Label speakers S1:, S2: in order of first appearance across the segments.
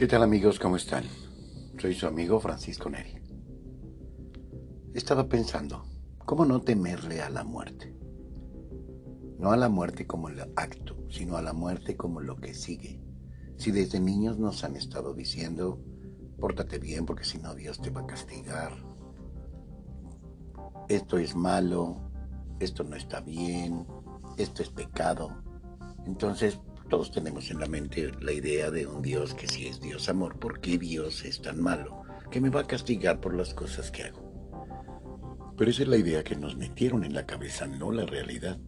S1: ¿Qué tal amigos? ¿Cómo están? Soy su amigo Francisco Neri. He estado pensando, ¿cómo no temerle a la muerte? No a la muerte como el acto, sino a la muerte como lo que sigue. Si desde niños nos han estado diciendo, pórtate bien porque si no Dios te va a castigar. Esto es malo, esto no está bien, esto es pecado. Entonces, todos tenemos en la mente la idea de un Dios que si es Dios amor, ¿por qué Dios es tan malo? Que me va a castigar por las cosas que hago. Pero esa es la idea que nos metieron en la cabeza, no la realidad.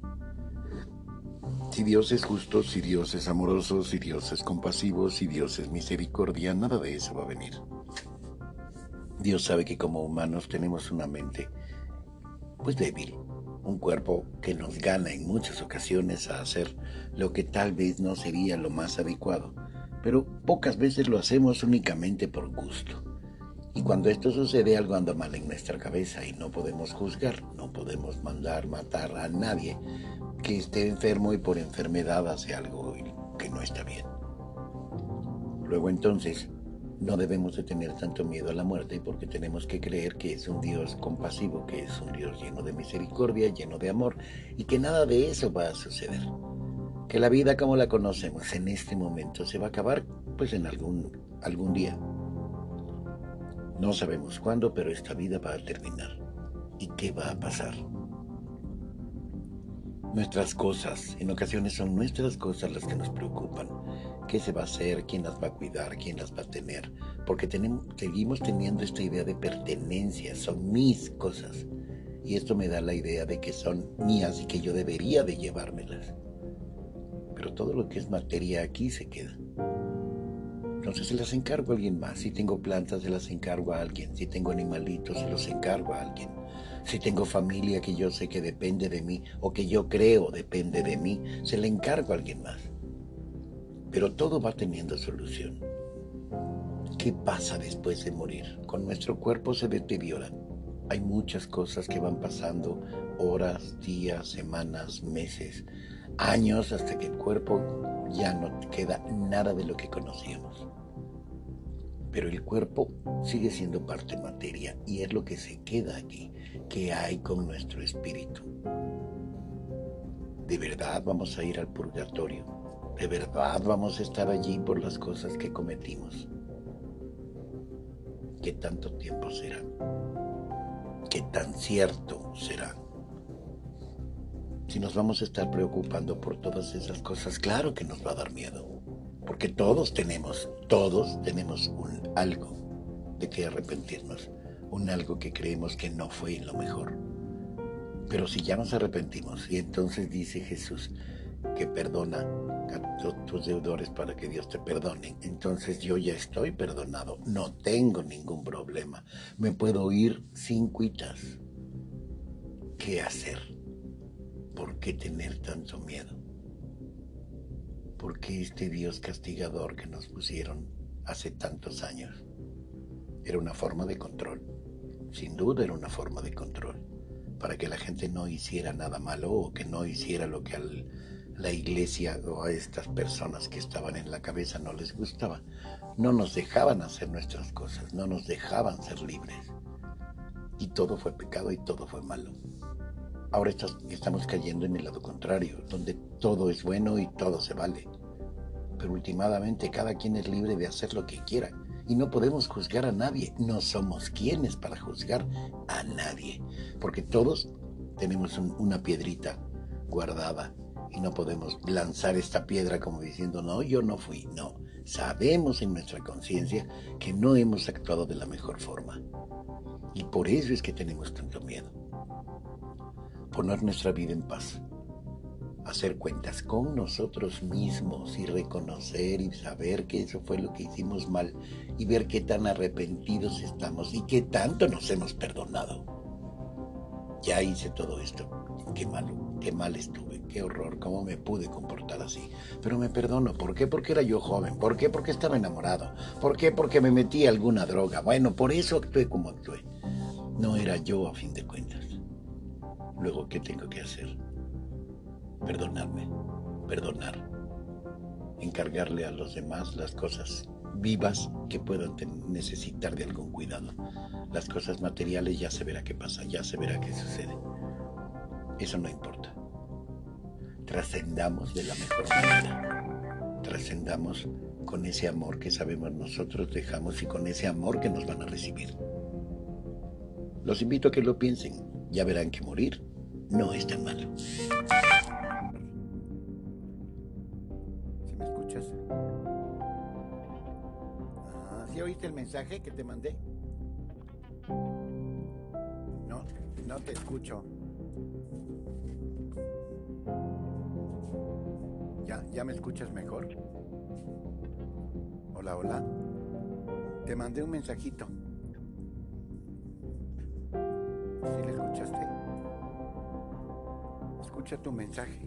S1: Si Dios es justo, si Dios es amoroso, si Dios es compasivo, si Dios es misericordia, nada de eso va a venir. Dios sabe que como humanos tenemos una mente pues débil, un cuerpo que nos gana en muchas ocasiones a hacer lo que tal vez no sería lo más adecuado, pero pocas veces lo hacemos únicamente por gusto. Y cuando esto sucede algo anda mal en nuestra cabeza y no podemos juzgar, no podemos mandar matar a nadie que esté enfermo y por enfermedad hace algo que no está bien. Luego entonces no debemos de tener tanto miedo a la muerte porque tenemos que creer que es un Dios compasivo, que es un Dios lleno de misericordia, lleno de amor y que nada de eso va a suceder. Que la vida como la conocemos en este momento se va a acabar pues en algún, algún día. No sabemos cuándo, pero esta vida va a terminar. ¿Y qué va a pasar? Nuestras cosas, en ocasiones son nuestras cosas las que nos preocupan qué se va a hacer, quién las va a cuidar, quién las va a tener, porque tenemos, seguimos teniendo esta idea de pertenencia, son mis cosas. Y esto me da la idea de que son mías y que yo debería de llevármelas. Pero todo lo que es materia aquí se queda. Entonces se las encargo a alguien más. Si tengo plantas, se las encargo a alguien. Si tengo animalitos, se los encargo a alguien. Si tengo familia que yo sé que depende de mí o que yo creo depende de mí, se la encargo a alguien más. Pero todo va teniendo solución. ¿Qué pasa después de morir? Con nuestro cuerpo se deteriora. Hay muchas cosas que van pasando, horas, días, semanas, meses, años, hasta que el cuerpo ya no queda nada de lo que conocíamos. Pero el cuerpo sigue siendo parte materia y es lo que se queda aquí, que hay con nuestro espíritu. ¿De verdad vamos a ir al purgatorio? ¿De verdad vamos a estar allí por las cosas que cometimos? ¿Qué tanto tiempo será? ¿Qué tan cierto será? Si nos vamos a estar preocupando por todas esas cosas, claro que nos va a dar miedo. Porque todos tenemos, todos tenemos un algo de que arrepentirnos. Un algo que creemos que no fue lo mejor. Pero si ya nos arrepentimos, y entonces dice Jesús que perdona tus deudores para que Dios te perdone. Entonces yo ya estoy perdonado, no tengo ningún problema, me puedo ir sin cuitas. ¿Qué hacer? ¿Por qué tener tanto miedo? ¿Por qué este Dios castigador que nos pusieron hace tantos años? Era una forma de control, sin duda era una forma de control, para que la gente no hiciera nada malo o que no hiciera lo que al la iglesia o a estas personas que estaban en la cabeza no les gustaba. No nos dejaban hacer nuestras cosas, no nos dejaban ser libres. Y todo fue pecado y todo fue malo. Ahora estamos cayendo en el lado contrario, donde todo es bueno y todo se vale. Pero últimamente cada quien es libre de hacer lo que quiera y no podemos juzgar a nadie. No somos quienes para juzgar a nadie, porque todos tenemos una piedrita guardada y no podemos lanzar esta piedra como diciendo, no, yo no fui. No, sabemos en nuestra conciencia que no hemos actuado de la mejor forma. Y por eso es que tenemos tanto miedo. Poner nuestra vida en paz. Hacer cuentas con nosotros mismos y reconocer y saber que eso fue lo que hicimos mal y ver qué tan arrepentidos estamos y qué tanto nos hemos perdonado. Ya hice todo esto. Qué malo, qué mal estuve qué horror, cómo me pude comportar así. Pero me perdono, ¿por qué? Porque era yo joven, ¿por qué? Porque estaba enamorado, ¿por qué? Porque me metí alguna droga. Bueno, por eso actué como actué. No era yo a fin de cuentas. Luego, ¿qué tengo que hacer? Perdonarme, perdonar, encargarle a los demás las cosas vivas que puedan necesitar de algún cuidado. Las cosas materiales ya se verá qué pasa, ya se verá qué sucede. Eso no importa. Trascendamos de la mejor manera. Trascendamos con ese amor que sabemos nosotros dejamos y con ese amor que nos van a recibir. Los invito a que lo piensen. Ya verán que morir no es tan malo. me escuchas? Ah, ¿Sí oíste el mensaje que te mandé? No, no te escucho. ¿Ya, ¿Ya me escuchas mejor? Hola, hola. Te mandé un mensajito. ¿Sí le escuchaste? Escucha tu mensaje.